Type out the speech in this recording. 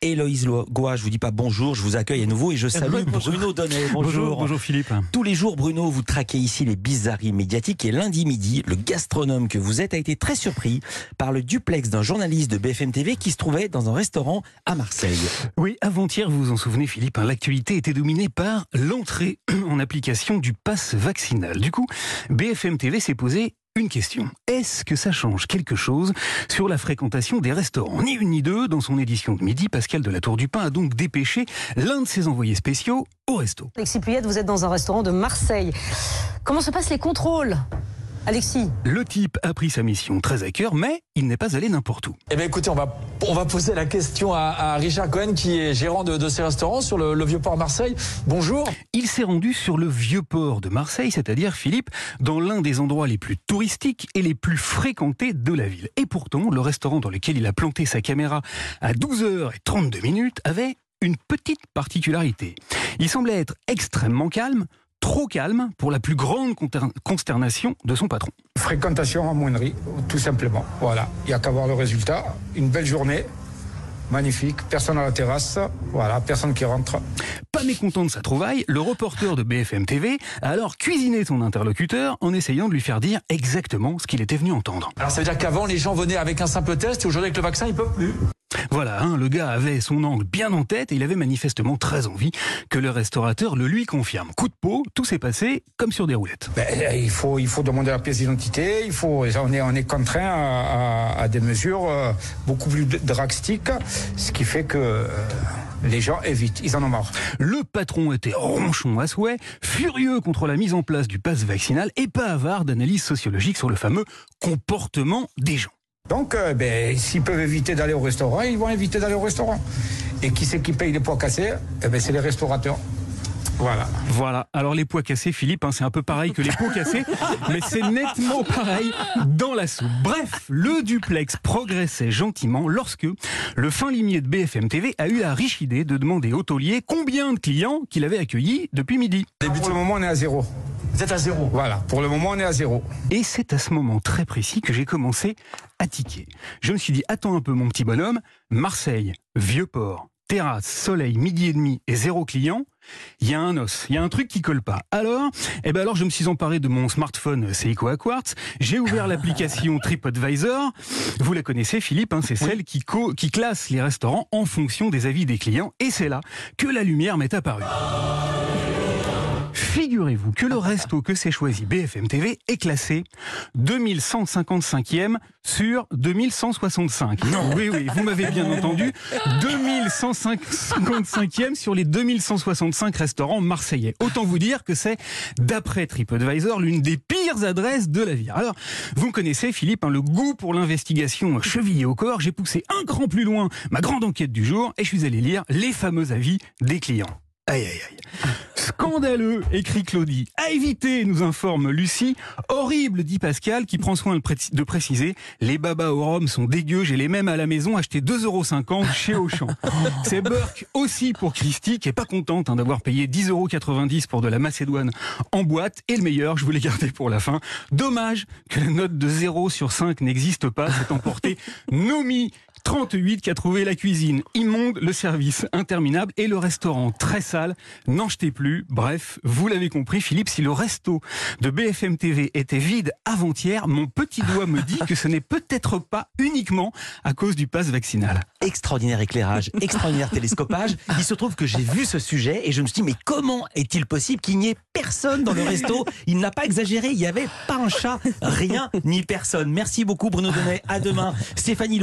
Héloïse Goua, je vous dis pas bonjour, je vous accueille à nouveau et je salue Bruno Donnet. Bonjour. bonjour. Philippe. Tous les jours, Bruno, vous traquez ici les bizarreries médiatiques et lundi midi, le gastronome que vous êtes a été très surpris par le duplex d'un journaliste de BFM TV qui se trouvait dans un restaurant à Marseille. Oui, avant-hier, vous vous en souvenez Philippe, hein, l'actualité était dominée par l'entrée en application du pass vaccinal. Du coup, BFM TV s'est posé une question. Est-ce que ça change quelque chose sur la fréquentation des restaurants? Ni une ni deux, dans son édition de midi, Pascal de la Tour du Pin a donc dépêché l'un de ses envoyés spéciaux au resto. Alexis Puyette, vous êtes dans un restaurant de Marseille. Comment se passent les contrôles? Alexis Le type a pris sa mission très à cœur, mais il n'est pas allé n'importe où. Eh bien écoutez, on va, on va poser la question à, Richard Cohen, qui est gérant de, ces restaurants sur le, Vieux-Port Marseille. Bonjour. Il s'est rendu sur le Vieux-Port de Marseille, c'est-à-dire, Philippe, dans l'un des endroits les plus touristiques et les plus fréquentés de la ville. Et pourtant, le restaurant dans lequel il a planté sa caméra à 12h32 minutes avait une petite particularité. Il semblait être extrêmement calme, trop calme pour la plus grande consternation de son patron. Fréquentation en moindrie, tout simplement. Voilà, il n'y a qu'à voir le résultat. Une belle journée, magnifique, personne à la terrasse, voilà, personne qui rentre. Pas mécontent de sa trouvaille, le reporter de BFM TV a alors cuisiné son interlocuteur en essayant de lui faire dire exactement ce qu'il était venu entendre. Alors ça veut dire qu'avant les gens venaient avec un simple test et aujourd'hui avec le vaccin ils peuvent plus voilà, hein, le gars avait son angle bien en tête et il avait manifestement très envie que le restaurateur le lui confirme. Coup de peau, tout s'est passé comme sur des roulettes. Ben, il, faut, il faut demander la pièce d'identité, il faut, on, est, on est contraint à, des mesures euh, beaucoup plus drastiques, ce qui fait que... Euh, les gens évitent, ils en ont marre. Le patron était ronchon à souhait, furieux contre la mise en place du pass vaccinal et pas avare d'analyse sociologique sur le fameux comportement des gens. Donc, euh, ben, s'ils peuvent éviter d'aller au restaurant, ils vont éviter d'aller au restaurant. Et qui c'est qui paye les poids cassés eh ben, C'est les restaurateurs. Voilà. Voilà. Alors les pois cassés, Philippe, hein, c'est un peu pareil que les pots cassés, mais c'est nettement pareil dans la soupe. Bref, le duplex progressait gentiment lorsque le fin limier de BFM TV a eu la riche idée de demander au taulier combien de clients qu'il avait accueillis depuis midi. Pour le moment, on est à zéro. Vous êtes à zéro Voilà, pour le moment on est à zéro. Et c'est à ce moment très précis que j'ai commencé à tiquer. Je me suis dit, attends un peu mon petit bonhomme, Marseille, Vieux-Port, terrasse, soleil, midi et demi et zéro client, il y a un os, il y a un truc qui colle pas. Alors, eh ben alors je me suis emparé de mon smartphone Seiko Quartz, j'ai ouvert l'application TripAdvisor. Vous la connaissez Philippe, hein, c'est celle qui, qui classe les restaurants en fonction des avis des clients et c'est là que la lumière m'est apparue. Figurez-vous que le resto que s'est choisi BFM TV est classé 2155e sur 2165. Non, oui, oui, vous m'avez bien entendu. 2155e sur les 2165 restaurants marseillais. Autant vous dire que c'est, d'après TripAdvisor, l'une des pires adresses de la ville. Alors, vous connaissez, Philippe, hein, le goût pour l'investigation chevillé au corps. J'ai poussé un cran plus loin ma grande enquête du jour et je suis allé lire les fameux avis des clients. Aïe, aïe, aïe. Scandaleux, écrit Claudie. À éviter, nous informe Lucie. Horrible, dit Pascal, qui prend soin de préciser. Les babas au rhum sont dégueux, j'ai les mêmes à la maison, acheté 2,50€ chez Auchan. C'est Burke aussi pour Christy, qui est pas contente hein, d'avoir payé 10,90€ pour de la Macédoine en boîte. Et le meilleur, je voulais garder pour la fin. Dommage que la note de 0 sur 5 n'existe pas. C'est emporté Nomi 38 qui a trouvé la cuisine immonde, le service interminable et le restaurant très sale. N'en jetez plus. Bref, vous l'avez compris, Philippe, si le resto de BFM TV était vide avant-hier, mon petit doigt me dit que ce n'est peut-être pas uniquement à cause du pass vaccinal. Extraordinaire éclairage, extraordinaire télescopage. Il se trouve que j'ai vu ce sujet et je me suis dit, mais comment est-il possible qu'il n'y ait personne dans le resto? Il n'a pas exagéré, il n'y avait pas un chat, rien ni personne. Merci beaucoup Bruno Donnet. À demain. Stéphanie